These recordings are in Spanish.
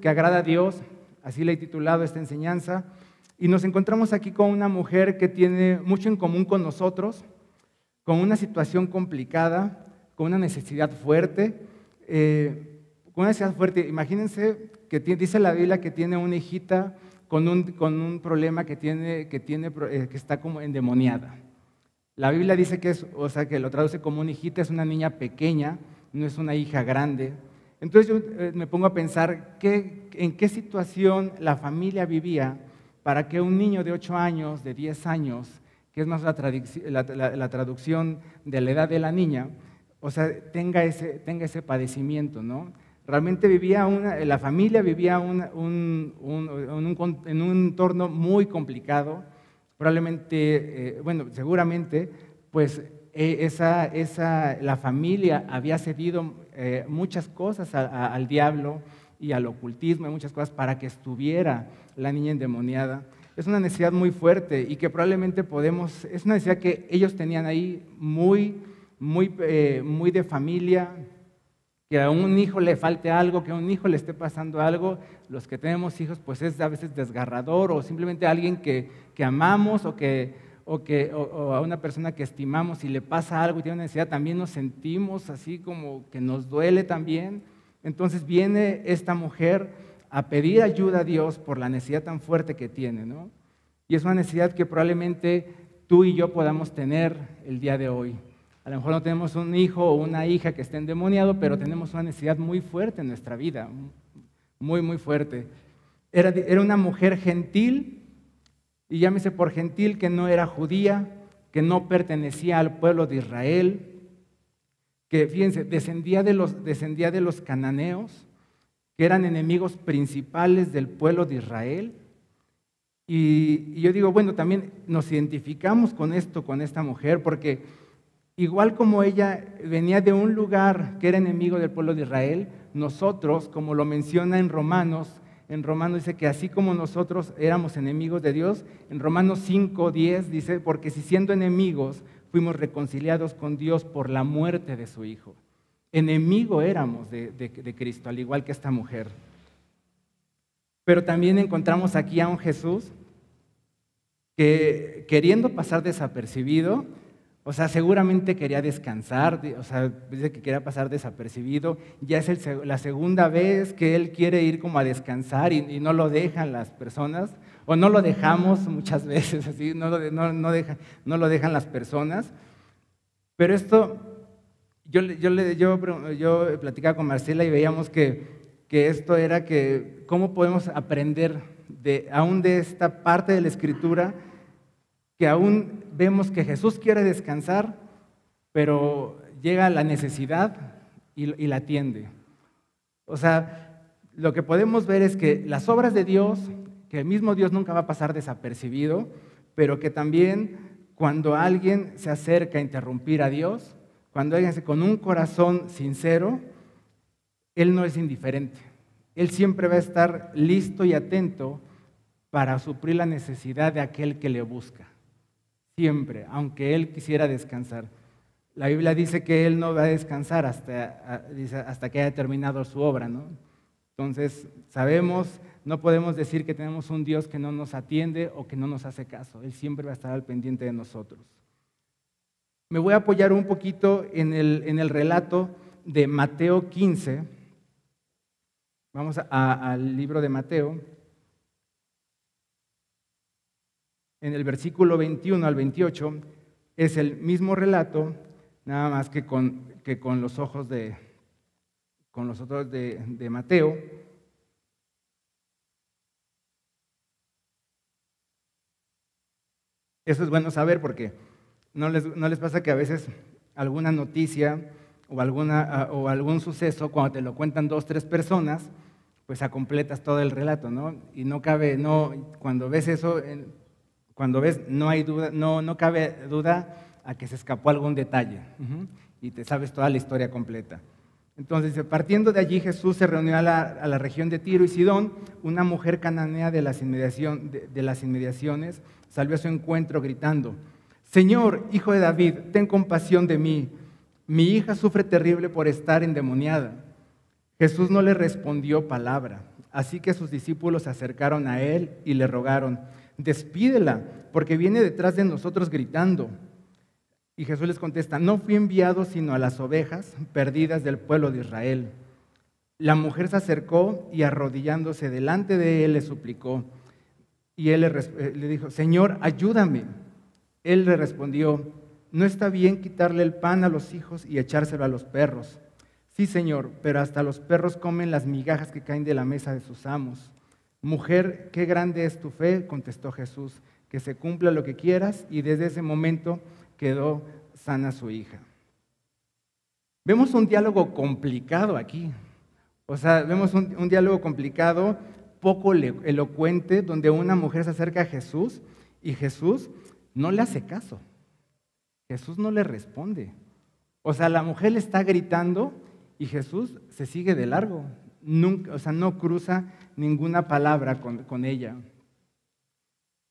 que agrada a Dios, así le he titulado esta enseñanza, y nos encontramos aquí con una mujer que tiene mucho en común con nosotros, con una situación complicada, con una necesidad fuerte, eh, con una necesidad fuerte. Imagínense que dice la Biblia que tiene una hijita con un, con un problema que, tiene, que, tiene, eh, que está como endemoniada. La Biblia dice que es, o sea, que lo traduce como una hijita, es una niña pequeña, no es una hija grande. Entonces yo eh, me pongo a pensar qué, en qué situación la familia vivía para que un niño de 8 años, de 10 años, que es más la, traducción de la edad de la niña, o sea, tenga ese, tenga ese padecimiento, ¿no? Realmente vivía una, la familia vivía un, en un entorno muy complicado, probablemente, eh, bueno, seguramente, pues eh, esa, esa, la familia había cedido eh, muchas cosas al diablo y al ocultismo y muchas cosas para que estuviera la niña endemoniada. Es una necesidad muy fuerte y que probablemente podemos, es una necesidad que ellos tenían ahí muy, muy, muy de familia, que a un hijo le falte algo, que a un hijo le esté pasando algo, los que tenemos hijos, pues es a veces desgarrador o simplemente alguien que, que amamos o, que, o, que, o, a una persona que estimamos y le pasa algo y tiene una necesidad, también nos sentimos así como que nos duele también. Entonces viene esta mujer a pedir ayuda a Dios por la necesidad tan fuerte que tiene, ¿no? Y es una necesidad que probablemente tú y yo podamos tener el día de hoy. A lo mejor no tenemos un hijo o una hija que esté endemoniado, pero tenemos una necesidad muy fuerte en nuestra vida, muy, muy fuerte. Era, era una mujer gentil, y llámese por gentil que no era judía, que no pertenecía al pueblo de Israel, que fíjense, descendía de los, descendía de los cananeos, que eran enemigos principales del pueblo de Israel. y yo digo, bueno, también nos identificamos con esto, con esta mujer, porque Igual como ella venía de un lugar que era enemigo del pueblo de Israel, nosotros, como lo menciona en Romanos, en Romanos dice que así como nosotros éramos enemigos de Dios, en Romanos 5, 10 dice, porque si siendo enemigos fuimos reconciliados con Dios por la muerte de su Hijo. Enemigo éramos de, de Cristo, al igual que esta mujer. Pero también encontramos aquí a un Jesús que queriendo pasar desapercibido, o sea, seguramente quería descansar, o sea, dice que quería pasar desapercibido. Ya es la segunda vez que él quiere ir como a descansar y, no lo dejan las personas, o no lo dejamos muchas veces, así, no lo, no, no, lo dejan las personas. Pero esto, yo, yo, yo, yo platicaba con Marcela y veíamos que, que esto era que, ¿cómo podemos aprender de, aún de esta parte de la escritura? Que aún vemos que Jesús quiere descansar, pero llega la necesidad y, la atiende. O sea, lo que podemos ver es que las obras de Dios, que el mismo Dios nunca va a pasar desapercibido, pero que también cuando alguien se acerca a interrumpir a Dios, cuando alguien se con un corazón sincero, Él no es indiferente. Él siempre va a estar listo y atento para suplir la necesidad de aquel que le busca siempre, aunque él quisiera descansar. La Biblia dice que él no va a descansar hasta, hasta que haya terminado su obra, ¿no? Entonces, sabemos, no podemos decir que tenemos un Dios que no nos atiende o que no nos hace caso. Él siempre va a estar al pendiente de nosotros. Me voy a apoyar un poquito en el, en el relato de Mateo 15. Vamos al libro de Mateo. En el versículo 21 al 28 es el mismo relato, nada más que con, que con los ojos de, con los otros de, Mateo. Eso es bueno saber porque no les, no les pasa que a veces alguna noticia o, alguna, o algún suceso, cuando te lo cuentan dos, tres personas, pues acompletas todo el relato, ¿no? Y no cabe, no, cuando ves eso, cuando ves, no hay duda, no, no cabe duda a que se escapó algún detalle y te sabes toda la historia completa. Entonces, partiendo de allí, Jesús se reunió a la, región de Tiro y Sidón. Una mujer cananea de las, de las inmediaciones salió a su encuentro gritando, Señor, hijo de David, ten compasión de mí. Mi hija sufre terrible por estar endemoniada. Jesús no le respondió palabra, así que sus discípulos se acercaron a él y le rogaron, despídela, porque viene detrás de nosotros gritando. Y Jesús les contesta, no fui enviado sino a las ovejas perdidas del pueblo de Israel. La mujer se acercó y arrodillándose delante de él le suplicó. Y él le, eh, le dijo, Señor, ayúdame. Él le respondió, no está bien quitarle el pan a los hijos y echárselo a los perros. Sí, Señor, pero hasta los perros comen las migajas que caen de la mesa de sus amos. Mujer, qué grande es tu fe, contestó Jesús, que se cumpla lo que quieras, y desde ese momento quedó sana su hija. Vemos un diálogo complicado aquí. O sea, vemos un, diálogo complicado, poco elocuente, donde una mujer se acerca a Jesús y Jesús no le hace caso. Jesús no le responde. O sea, la mujer le está gritando y Jesús se sigue de largo. Nunca, o sea, no cruza ninguna palabra con, ella.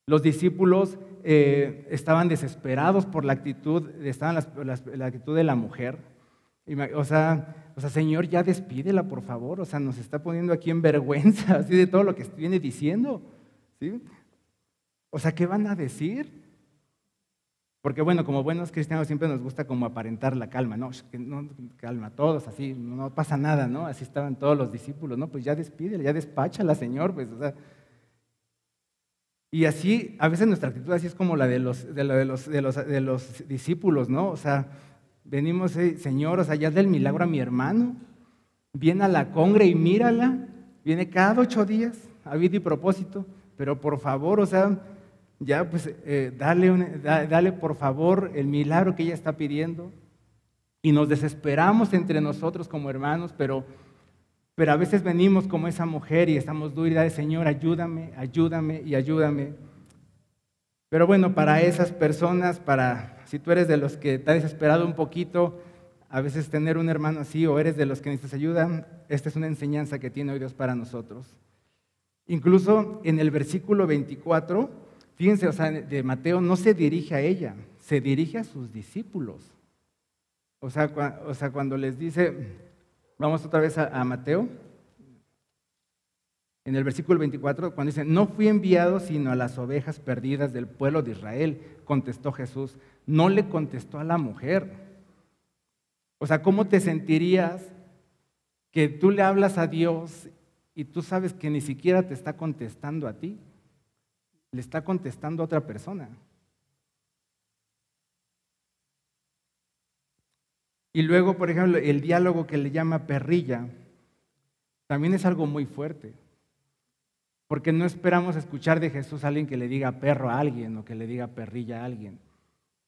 Los discípulos eh, estaban desesperados por la actitud, estaban la, actitud de la mujer. O sea, o sea, Señor, ya despídela, por favor. O sea, nos está poniendo aquí en vergüenza, así de todo lo que viene diciendo. ¿sí? O sea, ¿qué van a decir? Porque bueno, como buenos cristianos siempre nos gusta como aparentar la calma, ¿no? no calma todos, así, no pasa nada, ¿no? Así estaban todos los discípulos, ¿no? Pues ya despídele, ya despáchala, Señor, pues, o sea. Y así, a veces nuestra actitud así es como la de los, de, los, de los, de los discípulos, ¿no? O sea, venimos, eh, Señor, o sea, ya del milagro a mi hermano, viene a la congre y mírala, viene cada ocho días, a vida y propósito, pero por favor, o sea, ya pues eh, dale, por favor el milagro que ella está pidiendo. Y nos desesperamos entre nosotros como hermanos, pero, pero a veces venimos como esa mujer y estamos duras de Señor, ayúdame, ayúdame y ayúdame. Pero bueno, para esas personas, para si tú eres de los que está desesperado un poquito, a veces tener un hermano así o eres de los que necesitas ayuda, esta es una enseñanza que tiene hoy Dios para nosotros. Incluso en el versículo 24 Fíjense, o sea, de Mateo no se dirige a ella, se dirige a sus discípulos. O sea, o sea cuando les dice, vamos otra vez a, Mateo, en el versículo 24, cuando dice, no fui enviado sino a las ovejas perdidas del pueblo de Israel, contestó Jesús. No le contestó a la mujer. O sea, ¿cómo te sentirías que tú le hablas a Dios y tú sabes que ni siquiera te está contestando a ti? Le está contestando a otra persona. Y luego, por ejemplo, el diálogo que le llama perrilla, también es algo muy fuerte. Porque no esperamos escuchar de Jesús a alguien que le diga perro a alguien o que le diga perrilla a alguien.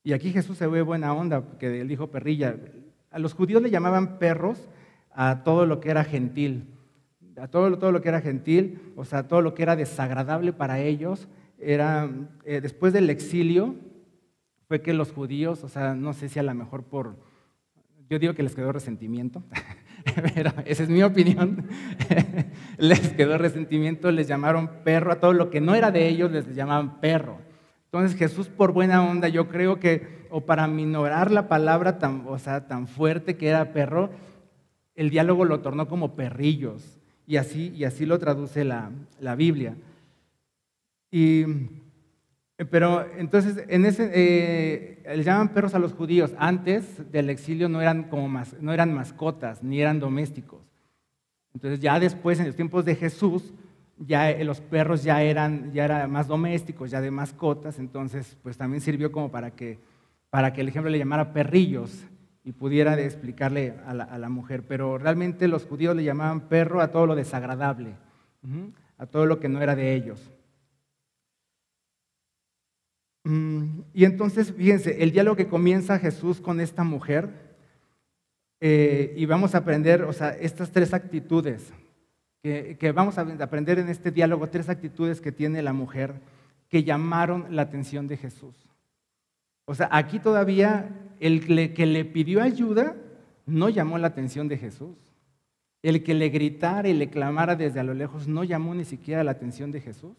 Y aquí Jesús se ve buena onda, que él dijo perrilla. A los judíos le llamaban perros a todo lo que era gentil. A todo, todo lo que era gentil, o sea, todo lo que era desagradable para ellos, era, eh, después del exilio, fue que los judíos, o sea, no sé si a lo mejor por, yo digo que les quedó resentimiento, esa es mi opinión, les quedó resentimiento, les llamaron perro, a todo lo que no era de ellos les llamaban perro. Entonces Jesús por buena onda, yo creo que, o para minorar la palabra tan, o sea, tan fuerte que era perro, el diálogo lo tornó como perrillos, y así, y así lo traduce la, la Biblia. Eh, pero entonces, en eh, le llaman perros a los judíos. Antes del exilio no eran, como no eran mascotas, ni eran domésticos. Entonces ya después, en los tiempos de Jesús, ya eh, los perros ya eran, ya más domésticos, ya de mascotas. Entonces, pues también sirvió como para que, para que el ejemplo le llamara perrillos y pudiera explicarle a la, a la, mujer. Pero realmente los judíos le llamaban perro a todo lo desagradable, a todo lo que no era de ellos. Mm, y entonces, fíjense, el diálogo que comienza Jesús con esta mujer, eh, y vamos a aprender, o sea, estas tres actitudes, que, que, vamos a aprender en este diálogo, tres actitudes que tiene la mujer que llamaron la atención de Jesús. O sea, aquí todavía el que le pidió ayuda no llamó la atención de Jesús. El que le gritara y le clamara desde a lo lejos no llamó ni siquiera la atención de Jesús.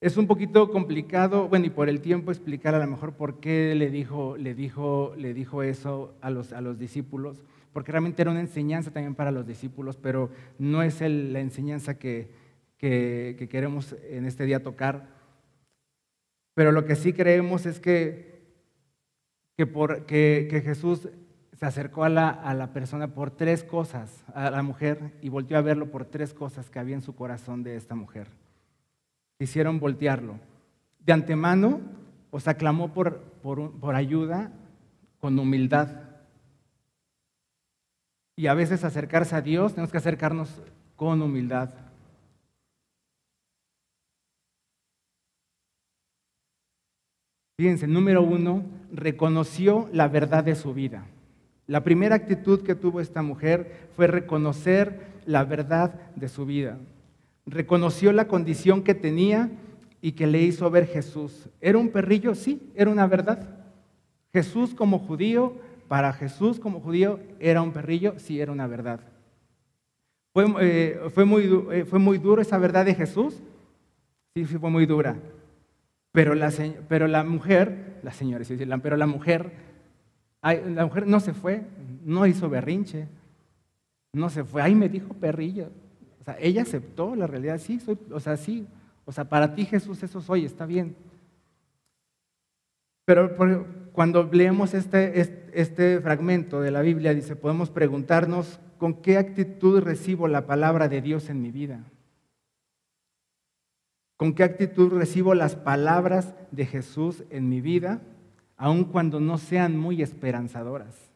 Es un poquito complicado, bueno, y por el tiempo explicar a lo mejor por qué le dijo, le dijo, le dijo eso a los, a los discípulos. porque realmente era una enseñanza también para los discípulos, pero no es la enseñanza que, que, queremos en este día tocar. Pero lo que sí creemos es que, que, por, que Jesús se acercó a la, a la, persona por tres cosas, a la mujer, y volteó a verlo por tres cosas que había en su corazón de esta mujer. Quisieron voltearlo. De antemano, os aclamó por, por, por ayuda con humildad. Y a veces acercarse a Dios, tenemos que acercarnos con humildad. Fíjense, número uno, reconoció la verdad de su vida. La primera actitud que tuvo esta mujer fue reconocer la verdad de su vida. Reconoció la condición que tenía y que le hizo ver Jesús. ¿Era un perrillo? Sí, era una verdad. Jesús como judío, para Jesús como judío, ¿era un perrillo? Sí, era una verdad. ¿Fue, eh, muy, eh, ¿Fue muy duro esa verdad de Jesús? Sí, sí, fue muy dura. Pero la, pero la mujer, la señora, sí, pero la mujer la mujer no se fue, no hizo berrinche, no se fue, ahí me dijo perrillo. Ella aceptó la realidad, sí, soy, o sea, sí, o sea, para ti Jesús eso soy, está bien. Pero cuando leemos este, este fragmento de la Biblia, dice, podemos preguntarnos con qué actitud recibo la palabra de Dios en mi vida. ¿Con qué actitud recibo las palabras de Jesús en mi vida? aun cuando no sean muy esperanzadoras.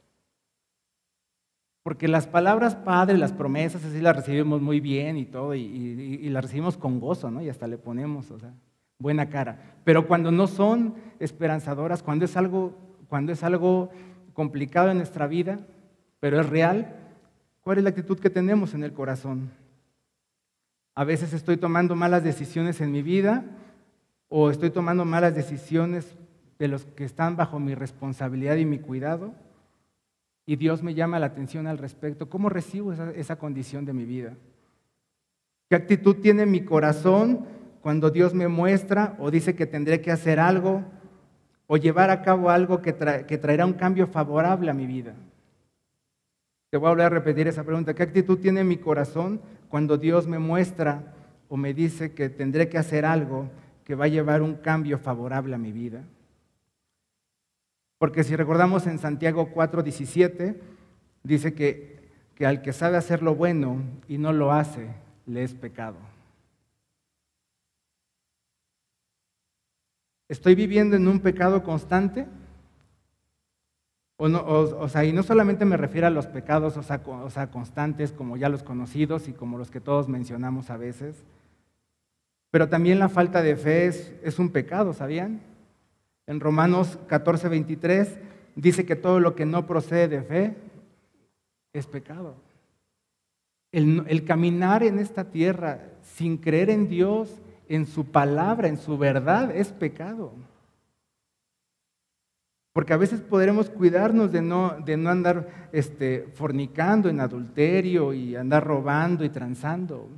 Porque las palabras Padre, las promesas, así las recibimos muy bien y todo, y, las recibimos con gozo, ¿no? Y hasta le ponemos, o sea, buena cara. Pero cuando no son esperanzadoras, cuando es algo, cuando es algo complicado en nuestra vida, pero es real, ¿cuál es la actitud que tenemos en el corazón? A veces estoy tomando malas decisiones en mi vida o estoy tomando malas decisiones de los que están bajo mi responsabilidad y mi cuidado. Y Dios me llama la atención al respecto. ¿Cómo recibo esa, condición de mi vida? ¿Qué actitud tiene mi corazón cuando Dios me muestra o dice que tendré que hacer algo o llevar a cabo algo que, que traerá un cambio favorable a mi vida? Te voy a volver a repetir esa pregunta. ¿Qué actitud tiene mi corazón cuando Dios me muestra o me dice que tendré que hacer algo que va a llevar un cambio favorable a mi vida? Porque si recordamos en Santiago 4:17, dice que, que al que sabe hacer lo bueno y no lo hace, le es pecado. ¿Estoy viviendo en un pecado constante? O, no, o, sea, y no solamente me refiero a los pecados o sea, o sea, constantes como ya los conocidos y como los que todos mencionamos a veces, pero también la falta de fe es, es un pecado, ¿sabían? En Romanos 14, 23 dice que todo lo que no procede de fe es pecado. El, caminar en esta tierra sin creer en Dios, en su palabra, en su verdad, es pecado. Porque a veces podremos cuidarnos de no, de no andar este, fornicando en adulterio y andar robando y transando.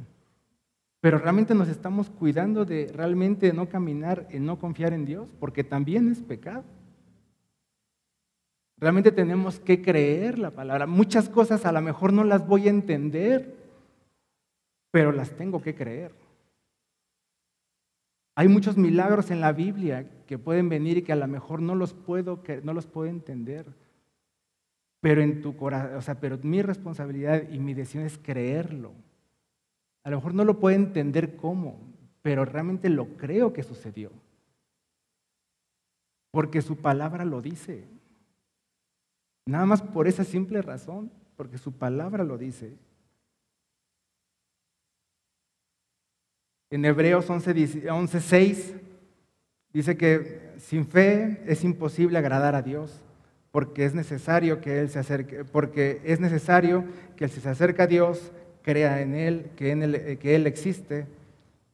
Pero realmente nos estamos cuidando de realmente no caminar en no confiar en Dios, porque también es pecado. Realmente tenemos que creer la palabra. Muchas cosas a lo mejor no las voy a entender, pero las tengo que creer. Hay muchos milagros en la Biblia que pueden venir y que a lo mejor no los puedo, no los puedo entender. Pero en tu corazón, o sea, pero mi responsabilidad y mi decisión es creerlo. A lo mejor no lo puedo entender cómo, pero realmente lo creo que sucedió. Porque su palabra lo dice. Nada más por esa simple razón, porque su palabra lo dice. En Hebreos 11.6 dice que sin fe es imposible agradar a Dios, porque es necesario que Él se acerque, porque es necesario que Él se acerque a Dios crea en Él, que, en él, eh, que Él existe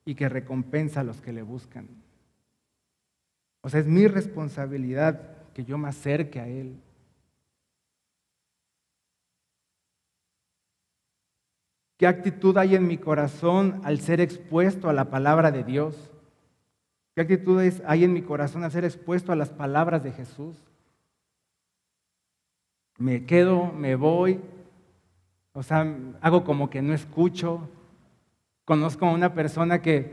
y que recompensa a los que le buscan. O sea, es mi responsabilidad que yo me acerque a Él. ¿Qué actitud hay en mi corazón al ser expuesto a la palabra de Dios? ¿Qué actitud hay en mi corazón al ser expuesto a las palabras de Jesús? me quedo, me voy, o sea, hago como que no escucho. Conozco a una persona que,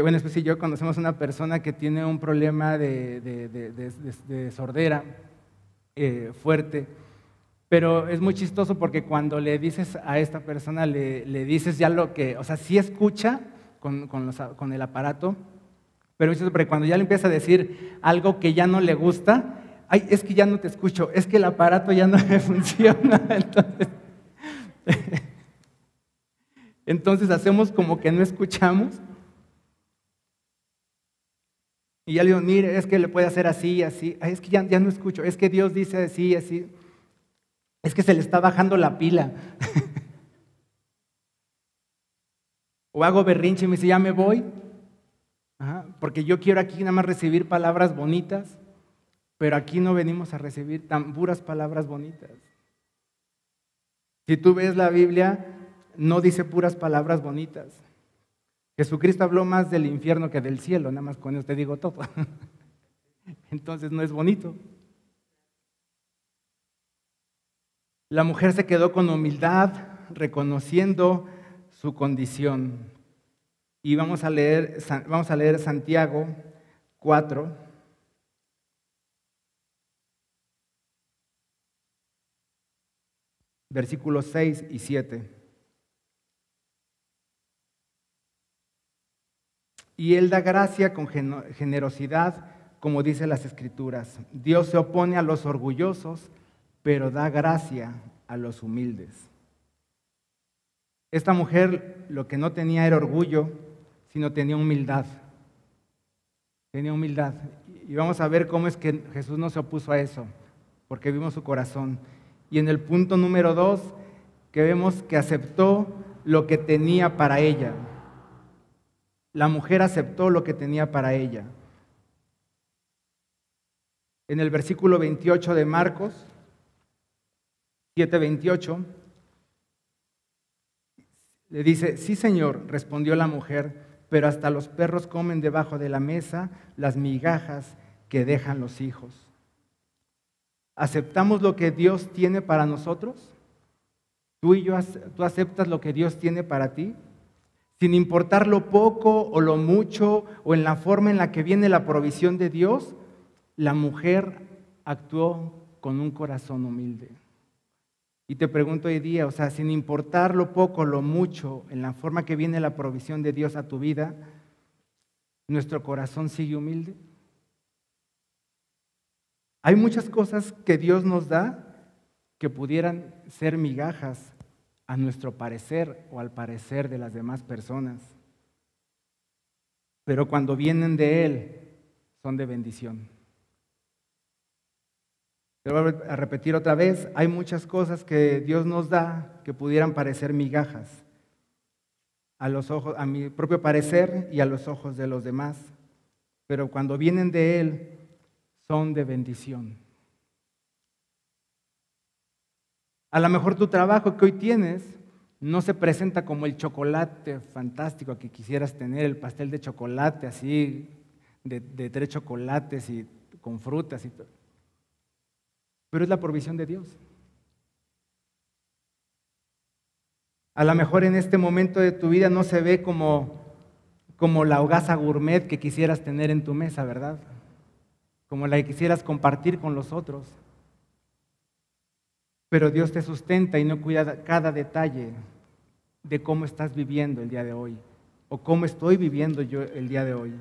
bueno, pues y yo conocemos a una persona que tiene un problema de, sordera eh, fuerte, pero es muy chistoso porque cuando le dices a esta persona, le, dices ya lo que, o sea, sí escucha con, con el aparato, pero cuando ya le empieza a decir algo que ya no le gusta, ay, es que ya no te escucho, es que el aparato ya no me funciona. Entonces, entonces hacemos como que no escuchamos. Y ya le digo, mire, es que le puede hacer así, así. Es que ya, ya no escucho, es que Dios dice así, así. Es que se le está bajando la pila. o hago berrinche y me dice, ya me voy porque yo quiero aquí nada más recibir palabras bonitas, pero aquí no venimos a recibir tan puras palabras bonitas. Si tú ves la Biblia, no dice puras palabras bonitas. Jesucristo habló más del infierno que del cielo, nada más con eso te digo todo. Entonces no es bonito. La mujer se quedó con humildad, reconociendo su condición. Y vamos a leer, vamos a leer Santiago 4. Versículos 6 y 7. Y Él da gracia con generosidad, como dice las Escrituras. Dios se opone a los orgullosos, pero da gracia a los humildes. Esta mujer lo que no tenía era orgullo, sino tenía humildad. Tenía humildad. Y vamos a ver cómo es que Jesús no se opuso a eso, porque vimos su corazón. Y en el punto número dos, que vemos que aceptó lo que tenía para ella. La mujer aceptó lo que tenía para ella. En el versículo 28 de Marcos, 7:28, le dice, sí Señor, respondió la mujer, pero hasta los perros comen debajo de la mesa las migajas que dejan los hijos. ¿Aceptamos lo que Dios tiene para nosotros? ¿Tú y yo, tú aceptas lo que Dios tiene para ti? Sin importar lo poco o lo mucho o en la forma en la que viene la provisión de Dios, la mujer actuó con un corazón humilde. Y te pregunto hoy día, o sea, sin importar lo poco, lo mucho, en la forma que viene la provisión de Dios a tu vida, ¿nuestro corazón sigue humilde? Hay muchas cosas que Dios nos da que pudieran ser migajas a nuestro parecer o al parecer de las demás personas. Pero cuando vienen de Él, son de bendición. Te voy a repetir otra vez, hay muchas cosas que Dios nos da que pudieran parecer migajas a los ojos, a mi propio parecer y a los ojos de los demás, pero cuando vienen de Él son de bendición. A lo mejor tu trabajo que hoy tienes no se presenta como el chocolate fantástico que quisieras tener, el pastel de chocolate así, de, tres chocolates y con frutas y todo pero es la provisión de Dios. A lo mejor en este momento de tu vida no se ve como, como la hogaza gourmet que quisieras tener en tu mesa, ¿verdad? Como la que quisieras compartir con los otros. Pero Dios te sustenta y no cuida cada detalle de cómo estás viviendo el día de hoy o cómo estoy viviendo yo el día de hoy.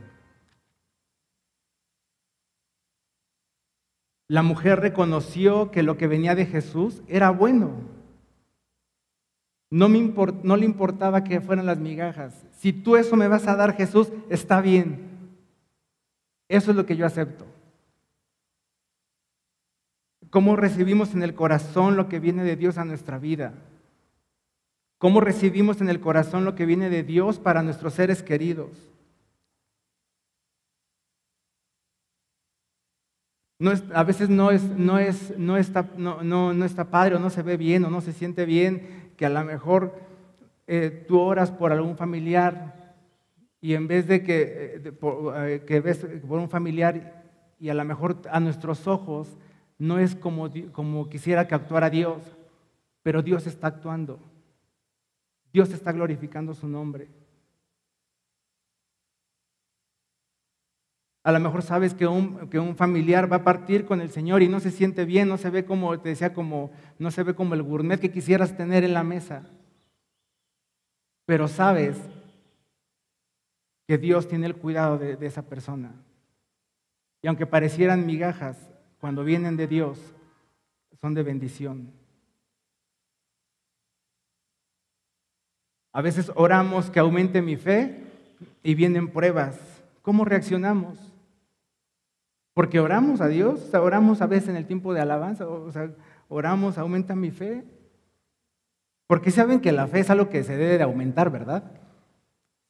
La mujer reconoció que lo que venía de Jesús era bueno. No, no le importaba que fueran las migajas. Si tú eso me vas a dar, Jesús, está bien. Eso es lo que yo acepto. ¿Cómo recibimos en el corazón lo que viene de Dios a nuestra vida? ¿Cómo recibimos en el corazón lo que viene de Dios para nuestros seres queridos? a veces no, es, no, es, no, está, padre o no se ve bien o no se siente bien que a lo mejor eh, tú oras por algún familiar y en vez de que, eh, eh, que ves por un familiar y a lo mejor a nuestros ojos no es como, como quisiera que actuara Dios, pero Dios está actuando. Dios está glorificando su nombre. A lo mejor sabes que un, que un, familiar va a partir con el Señor y no se siente bien, no se ve como, te decía, como, no se ve como el gourmet que quisieras tener en la mesa. Pero sabes que Dios tiene el cuidado de, de esa persona. Y aunque parecieran migajas, cuando vienen de Dios, son de bendición. A veces oramos que aumente mi fe y vienen pruebas. ¿Cómo reaccionamos? Porque oramos a Dios, oramos a veces en el tiempo de alabanza, o sea, oramos, aumenta mi fe. Porque saben que la fe es algo que se debe de aumentar, ¿verdad?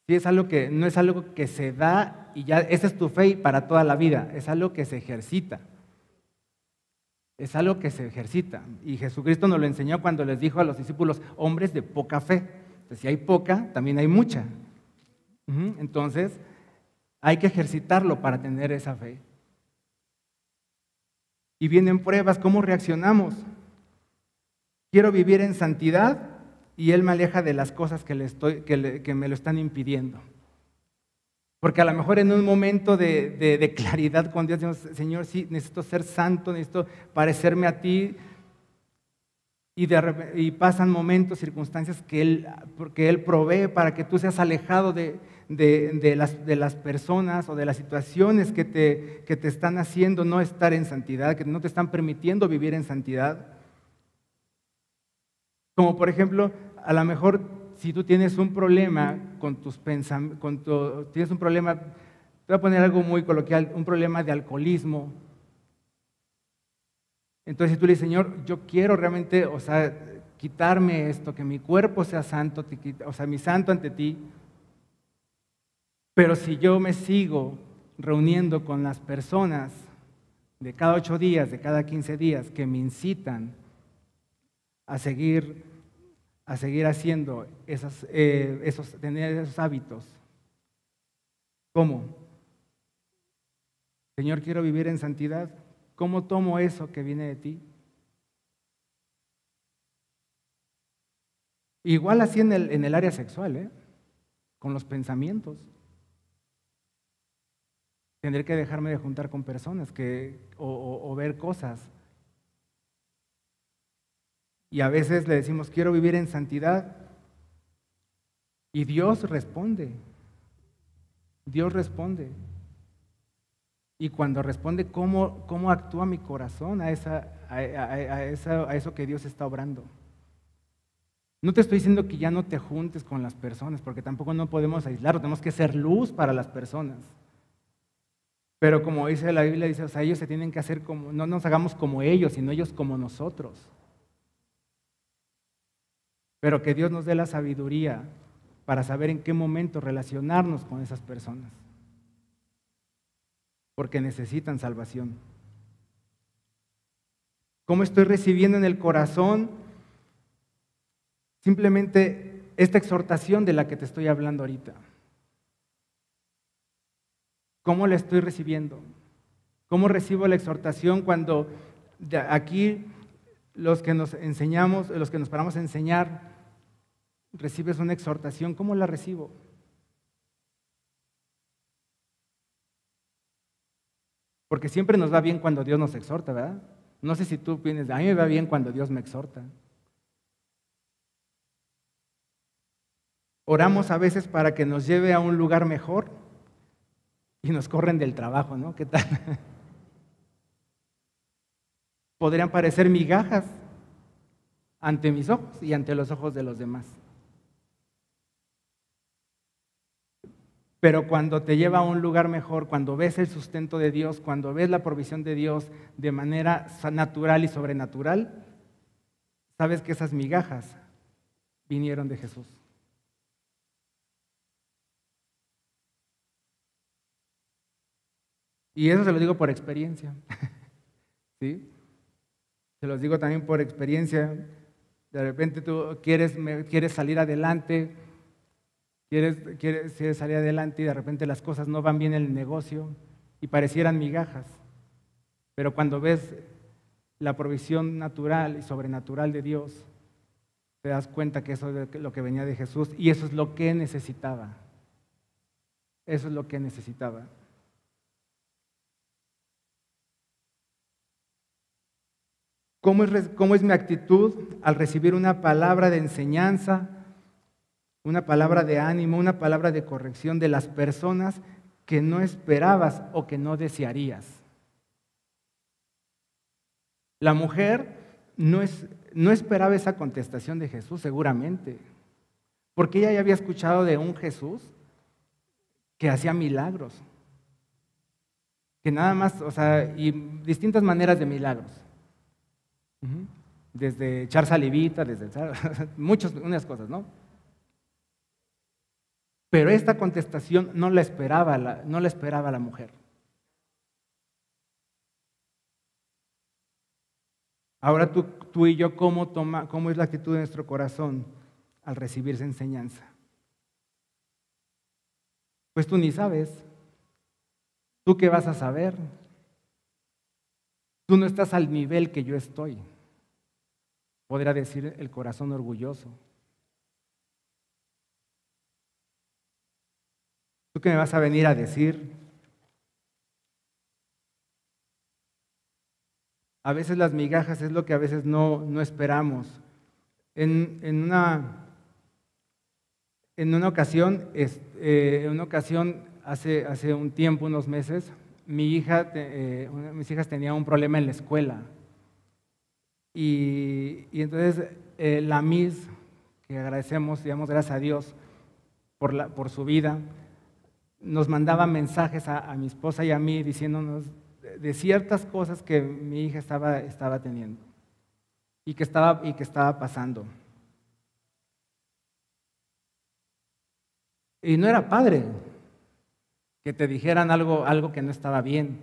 Sí, es algo que no es algo que se da y ya, esa es tu fe para toda la vida, es algo que se ejercita. Es algo que se ejercita. Y Jesucristo nos lo enseñó cuando les dijo a los discípulos, hombres de poca fe. si hay poca, también hay mucha. Entonces, hay que ejercitarlo para tener esa fe. Y vienen pruebas, ¿cómo reaccionamos? Quiero vivir en santidad y Él me aleja de las cosas que, le estoy, que, me lo están impidiendo. Porque a lo mejor en un momento de, claridad con Dios, Señor, sí, necesito ser santo, necesito parecerme a ti. Y, pasan momentos, circunstancias que él, él provee para que tú seas alejado de, las, de las personas o de las situaciones que te, que te están haciendo no estar en santidad, que no te están permitiendo vivir en santidad. Como por ejemplo, a lo mejor si tú tienes un problema con tus pensamientos, tienes un problema, te voy a poner algo muy coloquial, un problema de alcoholismo. Entonces si tú le dices, Señor, yo quiero realmente, o sea, quitarme esto, que mi cuerpo sea santo, o sea, mi santo ante ti. Pero si yo me sigo reuniendo con las personas de cada ocho días, de cada quince días, que me incitan a seguir a seguir haciendo esas, eh, esos, tener esos hábitos. ¿Cómo? Señor, quiero vivir en santidad. ¿Cómo tomo eso que viene de ti? Igual así en el, en el área sexual, ¿eh? con los pensamientos. Tendré que dejarme de juntar con personas que, o ver cosas y a veces le decimos, quiero vivir en santidad. Y Dios responde. Dios responde. Y cuando responde, ¿cómo, cómo actúa mi corazón a, esa, a, esa, a eso que Dios está obrando? No te estoy diciendo que ya no te juntes con las personas, porque tampoco no podemos aislarlo, tenemos que ser luz para las personas. Pero como dice la Biblia, dice, o ellos se tienen que hacer como, no nos hagamos como ellos, sino ellos como nosotros. Pero que Dios nos dé la sabiduría para saber en qué momento relacionarnos con esas personas. Porque necesitan salvación. ¿Cómo estoy recibiendo en el corazón simplemente esta exhortación de la que te estoy hablando ahorita? ¿Cómo la estoy recibiendo? ¿Cómo recibo la exhortación cuando aquí los que nos enseñamos, los que nos paramos a enseñar, recibes una exhortación, ¿cómo la recibo? Porque siempre nos va bien cuando Dios nos exhorta, ¿verdad? No sé si tú piensas, a mí me va bien cuando Dios me exhorta. Oramos a veces para que nos lleve a un lugar mejor y nos corren del trabajo, ¿no? ¿Qué tal? Podrían parecer migajas ante mis ojos y ante los ojos de los demás. Pero cuando te lleva a un lugar mejor, cuando ves el sustento de Dios, cuando ves la provisión de Dios de manera natural y sobrenatural, sabes que esas migajas vinieron de Jesús. Y eso se lo digo por experiencia. ¿Sí? Se los digo también por experiencia. De repente tú quieres, quieres salir adelante, Quieres, salir adelante y de repente las cosas no van bien en el negocio y parecieran migajas. Pero cuando ves la provisión natural y sobrenatural de Dios, te das cuenta que eso es lo que venía de Jesús y eso es lo que necesitaba. Eso es lo que necesitaba. ¿Cómo es, ¿Cómo es, mi actitud al recibir una palabra de enseñanza, una palabra de ánimo, una palabra de corrección de las personas que no esperabas o que no desearías? La mujer no, es, no esperaba esa contestación de Jesús, seguramente, porque ella ya había escuchado de un Jesús que hacía milagros, que nada más, o sea, y distintas maneras de milagros. Desde echar salivita, desde muchas, unas cosas, ¿no? Pero esta contestación no la esperaba, no la esperaba la mujer. Ahora tú, tú y yo, ¿cómo, toma, ¿cómo es la actitud de nuestro corazón al recibir esa enseñanza? Pues tú ni sabes. ¿Tú qué vas a saber? Tú no estás al nivel que yo estoy. Podrá decir el corazón orgulloso. ¿Tú qué me vas a venir a decir? A veces las migajas es lo que a veces no, no esperamos. En, en, una, en una ocasión, eh, en una ocasión hace, hace un tiempo, unos meses, mi hija, eh, mis hijas tenían un problema en la escuela. Y, y entonces eh, la Miss, que agradecemos, digamos, gracias a Dios por, la, por su vida, nos mandaba mensajes a, mi esposa y a mí diciéndonos, de ciertas cosas que mi hija estaba, estaba teniendo y que estaba, y que estaba pasando. Y no era padre que te dijeran algo, algo que no estaba bien,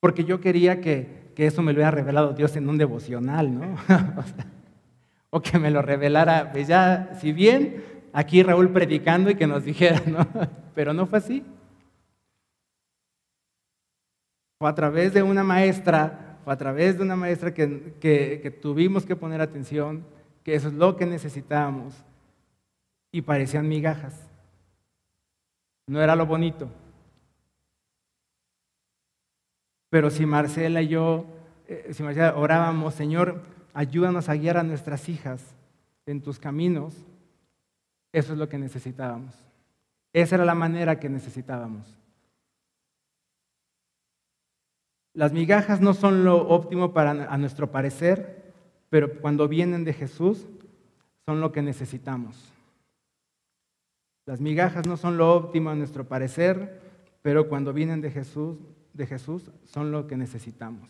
porque yo quería que, que eso me lo hubiera revelado Dios en un devocional, ¿no? o, que me lo revelara, pues ya, si bien, aquí Raúl predicando y que nos dijera, ¿no? Pero no fue así. Fue a través de una maestra, fue a través de una maestra que, tuvimos que poner atención, que eso es lo que necesitábamos. Y parecían migajas. No era lo bonito. Pero si Marcela y yo, eh, si Marcela orábamos, Señor, ayúdanos a guiar a nuestras hijas en tus caminos, eso es lo que necesitábamos. Esa era la manera que necesitábamos. Las migajas no son lo óptimo para a nuestro parecer, pero cuando vienen de Jesús son lo que necesitamos. Las migajas no son lo óptimo a nuestro parecer, pero cuando vienen de Jesús, de Jesús son lo que necesitamos.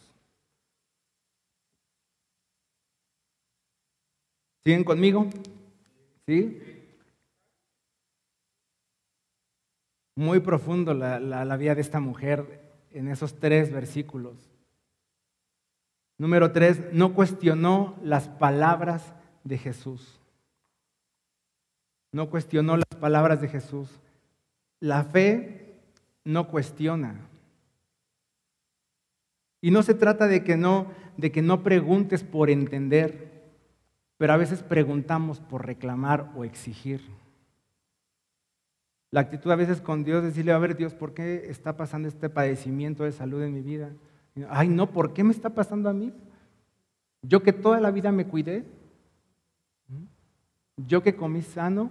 ¿Siguen conmigo? ¿Sí? Muy profundo la, la, vida de esta mujer en esos tres versículos. Número tres, no cuestionó las palabras de Jesús. No cuestionó las palabras de Jesús. La fe no cuestiona. Y no se trata de que no, de que no preguntes por entender, pero a veces preguntamos por reclamar o exigir. La actitud a veces con Dios decirle, a ver Dios, ¿por qué está pasando este padecimiento de salud en mi vida? Ay, no, ¿por qué me está pasando a mí? Yo que toda la vida me cuidé, yo que comí sano,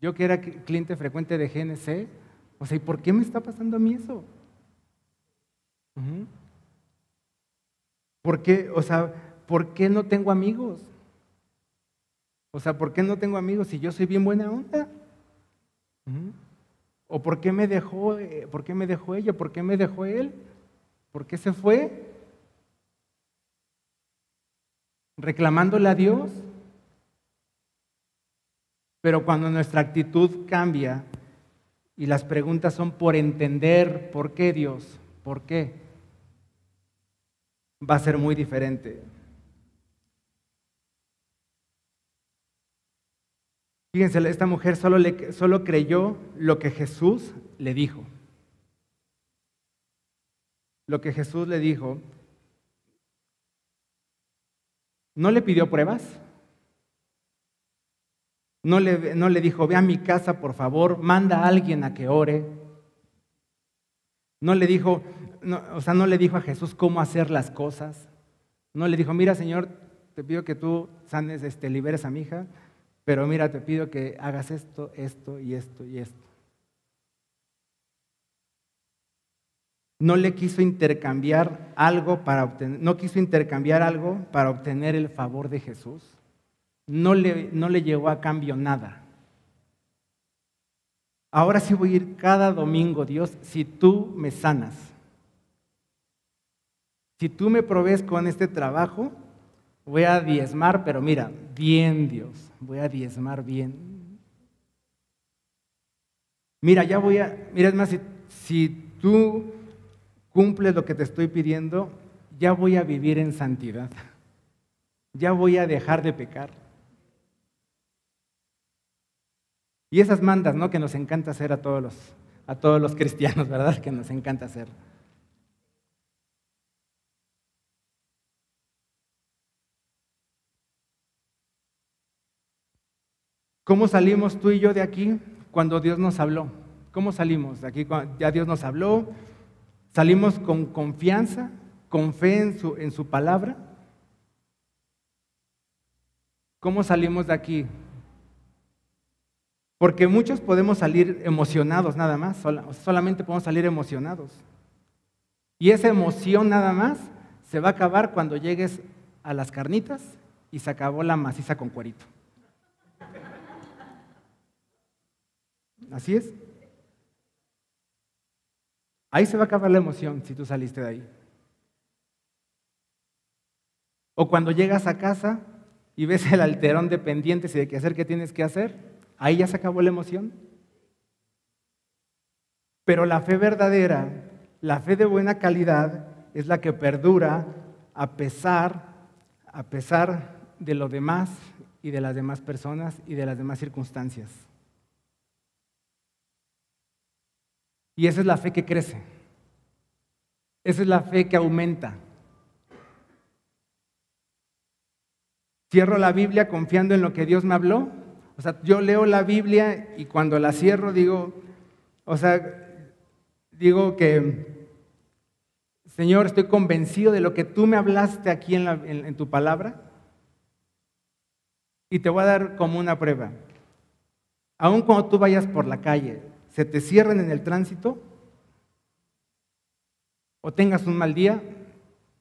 yo que era cliente frecuente de GNC, o sea, ¿y por qué me está pasando a mí eso? ¿Por qué, o sea, por qué no tengo amigos? O sea, ¿por qué no tengo amigos si yo soy bien buena onda? ¿O por qué me dejó, eh, por qué me dejó ella? ¿Por qué me dejó él? ¿Por qué se fue? Reclamándole a Dios. Pero cuando nuestra actitud cambia y las preguntas son por entender por qué Dios, por qué, va a ser muy diferente. Fíjense, esta mujer solo, creyó lo que Jesús le dijo. Lo que Jesús le dijo. ¿No le pidió pruebas? No le, no dijo, ve a mi casa, por favor, manda a alguien a que ore. No le dijo, o sea, no le dijo a Jesús cómo hacer las cosas. No le dijo, mira, Señor, te pido que tú sanes, este, liberes a mi hija, pero mira, te pido que hagas esto, esto y esto y esto. No le quiso intercambiar algo para obtener, no quiso intercambiar algo para obtener el favor de Jesús. No le, no le llegó a cambio nada. Ahora sí voy a ir cada domingo, Dios, si tú me sanas. Si tú me provees con este trabajo, voy a diezmar, pero mira, bien Dios, voy a diezmar bien. Mira, ya voy a, mira, es más, si, si tú cumples lo que te estoy pidiendo, ya voy a vivir en santidad. Ya voy a dejar de pecar. Y esas mandas, ¿no? Que nos encanta hacer a todos los, a todos los cristianos, ¿verdad? Que nos encanta hacer. ¿Cómo salimos tú y yo de aquí cuando Dios nos habló? ¿Cómo salimos de aquí? Ya Dios nos habló, salimos con confianza, con fe en su, en su palabra. ¿Cómo salimos de aquí? Porque muchos podemos salir emocionados nada más, solamente podemos salir emocionados. Y esa emoción nada más se va a acabar cuando llegues a las carnitas y se acabó la maciza con cuerito. Así es. Ahí se va a acabar la emoción si tú saliste de ahí. O cuando llegas a casa y ves el alterón de pendientes y de qué hacer, qué tienes que hacer, ahí ya se acabó la emoción. Pero la fe verdadera, la fe de buena calidad, es la que perdura a pesar, a pesar de lo demás y de las demás personas y de las demás circunstancias. Y esa es la fe que crece. Esa es la fe que aumenta. Cierro la Biblia confiando en lo que Dios me habló. O sea, yo leo la Biblia y cuando la cierro digo, o sea, digo que, Señor, estoy convencido de lo que tú me hablaste aquí en, en tu palabra. Y te voy a dar como una prueba. Aun cuando tú vayas por la calle se te cierren en el tránsito o tengas un mal día,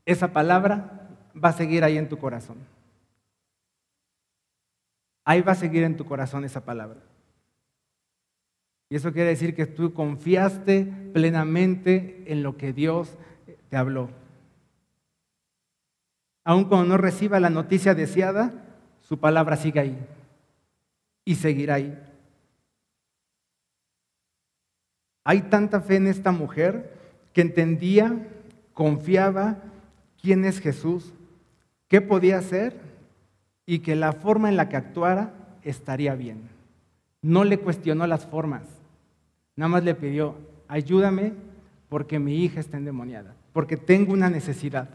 esa palabra va a seguir ahí en tu corazón. Ahí va a seguir en tu corazón esa palabra. Y eso quiere decir que tú confiaste plenamente en lo que Dios te habló. Aun cuando no reciba la noticia deseada, su palabra sigue ahí y seguirá ahí. Hay tanta fe en esta mujer que entendía, confiaba quién es Jesús, qué podía hacer y que la forma en la que actuara estaría bien. No le cuestionó las formas, nada más le pidió, ayúdame porque mi hija está endemoniada, porque tengo una necesidad.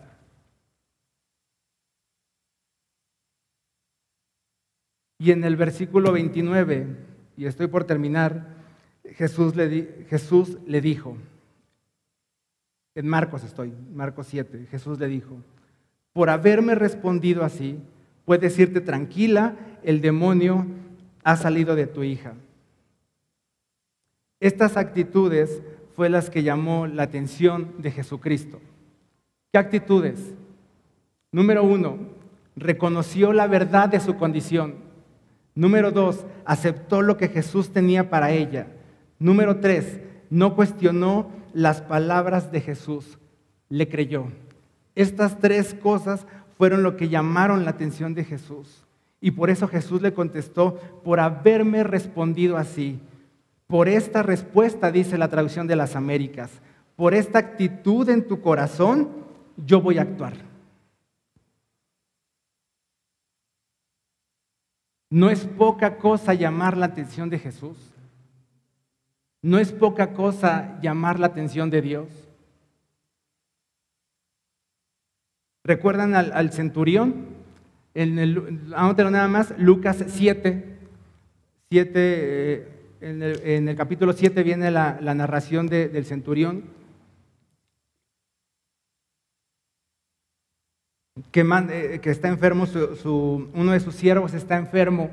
Y en el versículo 29, y estoy por terminar, Jesús le, dijo, en Marcos estoy, Marcos 7, Jesús le dijo, por haberme respondido así, puedes irte tranquila, el demonio ha salido de tu hija. Estas actitudes fue las que llamó la atención de Jesucristo. ¿Qué actitudes? Número uno, reconoció la verdad de su condición. Número dos, aceptó lo que Jesús tenía para ella. Número tres, no cuestionó las palabras de Jesús, le creyó. Estas tres cosas fueron lo que llamaron la atención de Jesús. Y por eso Jesús le contestó, por haberme respondido así. Por esta respuesta, dice la traducción de las Américas, por esta actitud en tu corazón, yo voy a actuar. No es poca cosa llamar la atención de Jesús. No es poca cosa llamar la atención de Dios. ¿Recuerdan al, centurión? En el, anótelo nada más, Lucas 7, 7 eh, en, el, capítulo 7 viene la, narración de, del centurión. Que, eh, está enfermo, uno de sus siervos está enfermo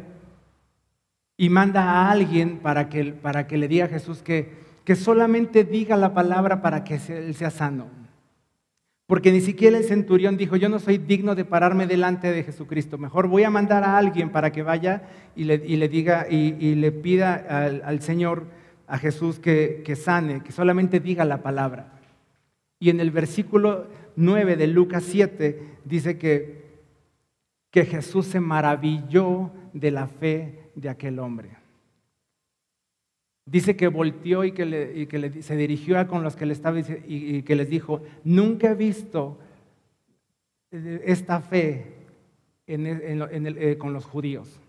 y manda a alguien para que, para que le diga a Jesús que, que solamente diga la palabra para que él sea sano. Porque ni siquiera el centurión dijo, yo no soy digno de pararme delante de Jesucristo. Mejor voy a mandar a alguien para que vaya y le, y le diga y, y, le pida al, al Señor, a Jesús, que, que, sane, que solamente diga la palabra. Y en el versículo 9 de Lucas 7 dice que, que Jesús se maravilló de la fe de aquel hombre. Dice que volteó y que, le, se dirigió a con los que le estaba y, y, que les dijo, nunca he visto esta fe el, eh, con los judíos.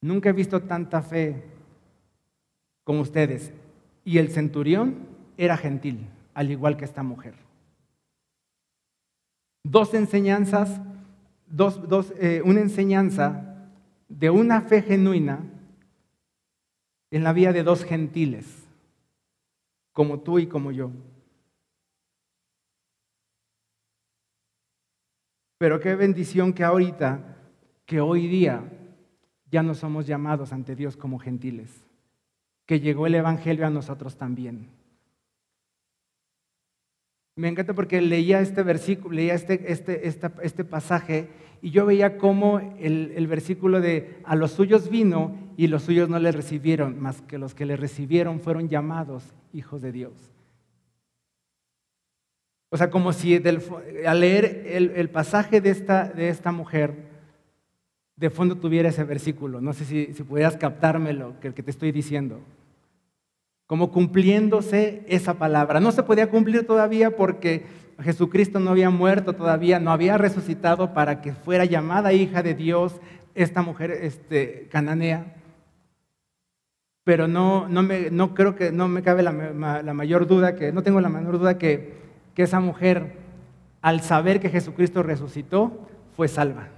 Nunca he visto tanta fe como ustedes. Y el centurión era gentil, al igual que esta mujer. Dos enseñanzas, dos, dos, eh, una enseñanza de una fe genuina en la vida de dos gentiles, como tú y como yo. Pero qué bendición que ahorita, que hoy día ya no somos llamados ante Dios como gentiles, que llegó el Evangelio a nosotros también. Me encanta porque leía este versículo, leía este, este, este, este pasaje y yo veía cómo el, versículo de a los suyos vino y los suyos no le recibieron, más que los que le recibieron fueron llamados hijos de Dios. O sea, como si al leer el, pasaje de esta, de esta mujer, de fondo tuviera ese versículo. No sé si, si pudieras captármelo, que que te estoy diciendo como cumpliéndose esa palabra. No se podía cumplir todavía porque Jesucristo no había muerto todavía, no había resucitado para que fuera llamada hija de Dios esta mujer este, cananea. Pero no, no, me, no creo que, no me cabe la, mayor duda, que no tengo la menor duda que, que esa mujer, al saber que Jesucristo resucitó, fue salva.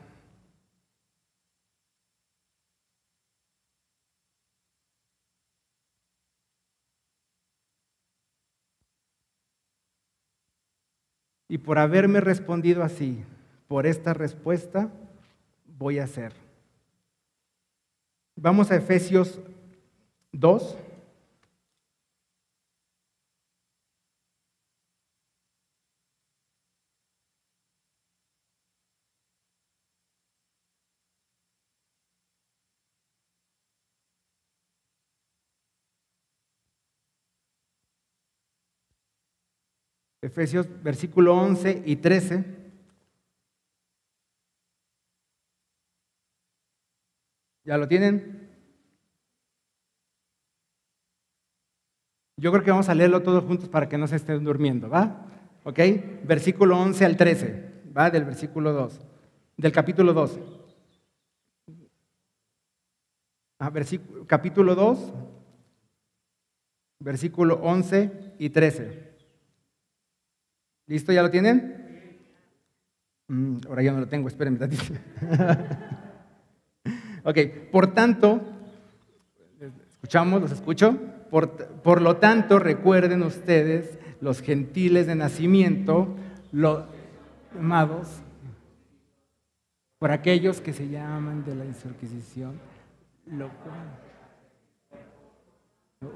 Y por haberme respondido así, por esta respuesta, voy a hacer. Vamos a Efesios 2. Efesios versículo 11 y 13. ¿Ya lo tienen? Yo creo que vamos a leerlo todos juntos para que no se estén durmiendo, ¿va? ¿Ok? Versículo 11 al 13, ¿va? Del versículo 2, del capítulo 2. Ah, capítulo 2, versículo 11 y 13. ¿Listo? ¿Ya lo tienen? Mm, ahora ya no lo tengo, espérenme ok, por tanto, escuchamos, los escucho. Por, por, lo tanto, recuerden ustedes, los gentiles de nacimiento, los llamados, por aquellos que se llaman de la insurquisición lo,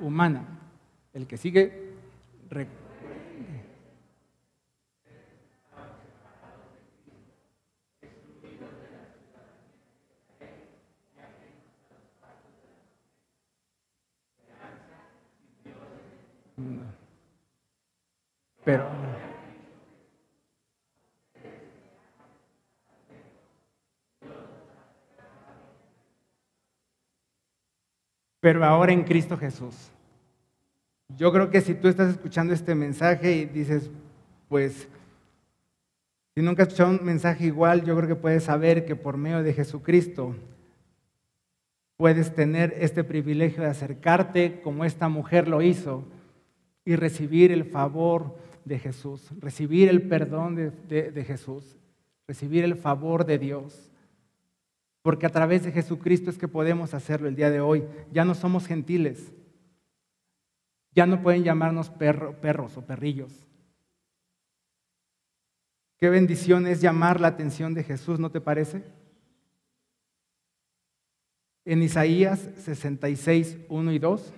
humana. El que sigue, recuerden Pero pero ahora en Cristo Jesús. Yo creo que si tú estás escuchando este mensaje y dices, pues, si nunca has escuchado un mensaje igual, yo creo que puedes saber que por medio de Jesucristo puedes tener este privilegio de acercarte como esta mujer lo hizo y recibir el favor de Jesús, recibir el perdón de, de, Jesús, recibir el favor de Dios. Porque a través de Jesucristo es que podemos hacerlo el día de hoy. Ya no somos gentiles. Ya no pueden llamarnos perros o perrillos. Qué bendición es llamar la atención de Jesús, ¿no te parece? En Isaías 66, 1 y 2.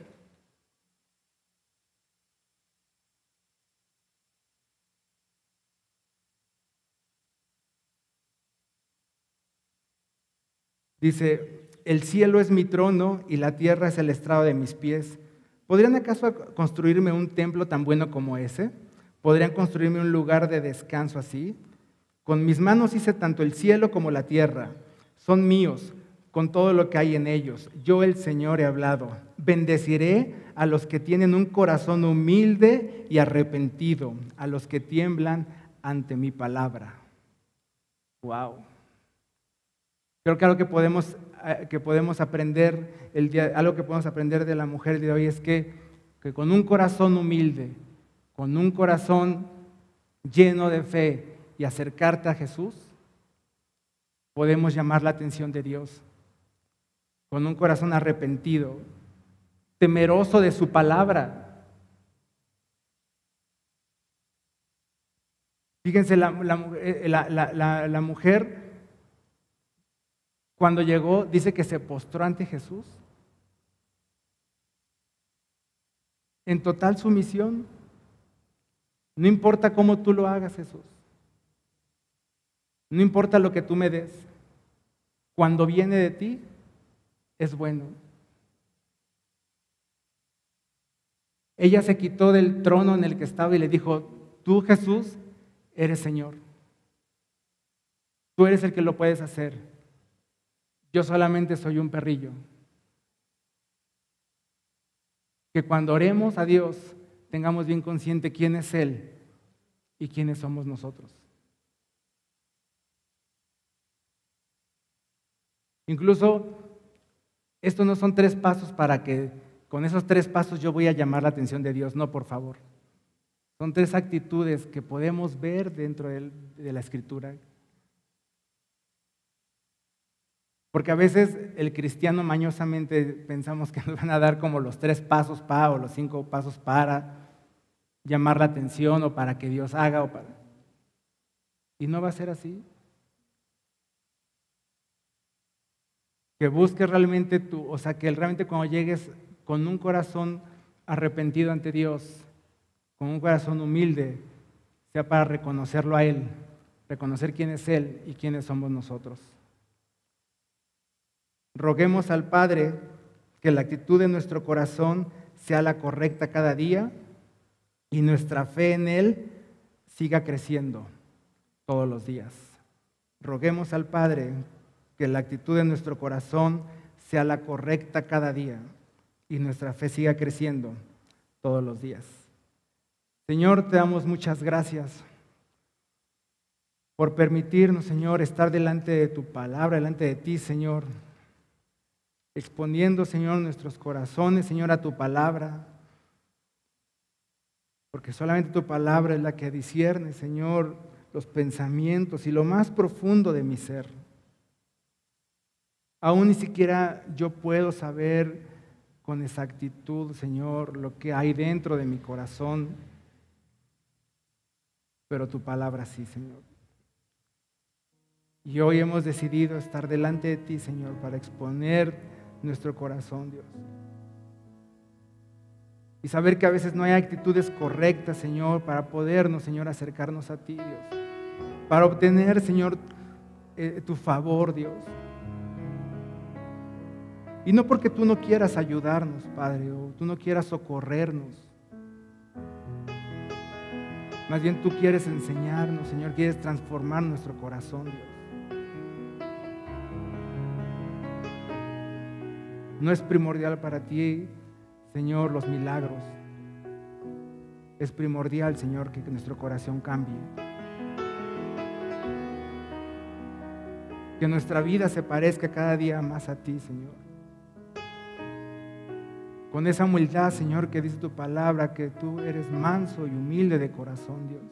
Dice, el cielo es mi trono y la tierra es el estrado de mis pies. ¿Podrían acaso construirme un templo tan bueno como ese? ¿Podrían construirme un lugar de descanso así? Con mis manos hice tanto el cielo como la tierra. Son míos, con todo lo que hay en ellos. Yo el Señor he hablado. Bendeciré a los que tienen un corazón humilde y arrepentido, a los que tiemblan ante mi palabra. Wow. Creo que algo que podemos, eh, que podemos aprender, el día, algo que podemos aprender de la mujer de hoy es que, que con un corazón humilde, con un corazón lleno de fe y acercarte a Jesús, podemos llamar la atención de Dios. Con un corazón arrepentido, temeroso de su palabra. Fíjense, la, la, la mujer cuando llegó, dice que se postró ante Jesús. En total sumisión. No importa cómo tú lo hagas, Jesús. No importa lo que tú me des. Cuando viene de ti, es bueno. Ella se quitó del trono en el que estaba y le dijo, tú Jesús eres Señor. Tú eres el que lo puedes hacer. Yo solamente soy un perrillo. Que cuando oremos a Dios tengamos bien consciente quién es Él y quiénes somos nosotros. Incluso, estos no son tres pasos para que con esos tres pasos yo voy a llamar la atención de Dios. No, por favor. Son tres actitudes que podemos ver dentro de la escritura Porque a veces el cristiano mañosamente pensamos que nos van a dar como los tres pasos para o los cinco pasos para llamar la atención o para que Dios haga o para... Y no va a ser así. Que busques realmente tú, o sea, que realmente cuando llegues con un corazón arrepentido ante Dios, con un corazón humilde, sea para reconocerlo a Él, reconocer quién es Él y quiénes somos nosotros. Roguemos al Padre que la actitud de nuestro corazón sea la correcta cada día y nuestra fe en Él siga creciendo todos los días. Roguemos al Padre que la actitud de nuestro corazón sea la correcta cada día y nuestra fe siga creciendo todos los días. Señor, te damos muchas gracias por permitirnos, Señor, estar delante de tu palabra, delante de ti, Señor exponiendo, Señor, nuestros corazones, Señor, a tu palabra. Porque solamente tu palabra es la que discierne, Señor, los pensamientos y lo más profundo de mi ser. Aún ni siquiera yo puedo saber con exactitud, Señor, lo que hay dentro de mi corazón, pero tu palabra sí, Señor. Y hoy hemos decidido estar delante de ti, Señor, para exponer nuestro corazón, Dios. Y saber que a veces no hay actitudes correctas, Señor, para podernos, Señor, acercarnos a ti, Dios. Para obtener, Señor, eh, tu favor, Dios. Y no porque tú no quieras ayudarnos, Padre, o tú no quieras socorrernos. Más bien tú quieres enseñarnos, Señor, quieres transformar nuestro corazón, Dios. No es primordial para ti, Señor, los milagros. Es primordial, Señor, que nuestro corazón cambie. Que nuestra vida se parezca cada día más a ti, Señor. Con esa humildad, Señor, que dice tu palabra, que tú eres manso y humilde de corazón, Dios.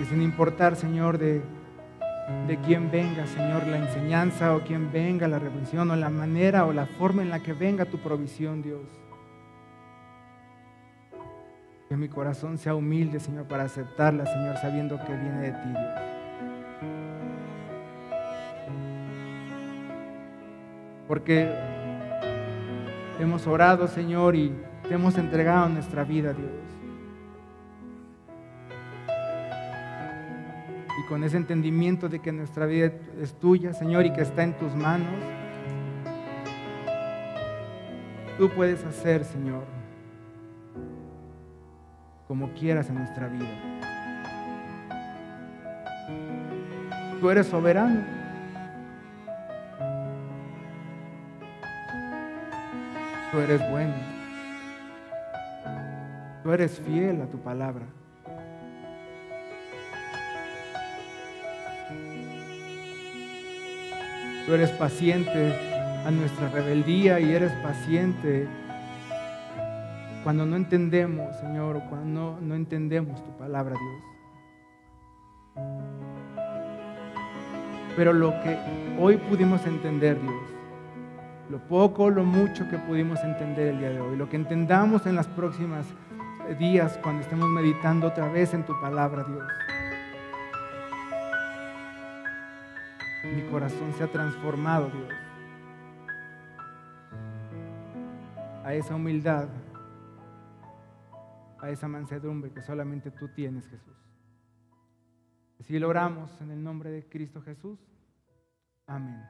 Y sin importar, Señor, de de quién venga, Señor, la enseñanza o quién venga la redención o la manera o la forma en la que venga tu provisión, Dios. Que mi corazón sea humilde, Señor, para aceptarla, Señor, sabiendo que viene de ti, Dios. Porque hemos orado, Señor, y te hemos entregado nuestra vida, Dios. Con ese entendimiento de que nuestra vida es tuya, Señor, y que está en tus manos, tú puedes hacer, Señor, como quieras en nuestra vida. Tú eres soberano. Tú eres bueno. Tú eres fiel a tu palabra. Tú eres paciente a nuestra rebeldía y eres paciente cuando no entendemos, Señor, o cuando no, entendemos tu palabra, Dios. Pero lo que hoy pudimos entender, Dios, lo poco, lo mucho que pudimos entender el día de hoy, lo que entendamos en las próximas días cuando estemos meditando otra vez en tu palabra, Dios. Corazón se ha transformado, Dios, a esa humildad, a esa mansedumbre que solamente tú tienes, Jesús. Así lo oramos en el nombre de Cristo Jesús. Amén.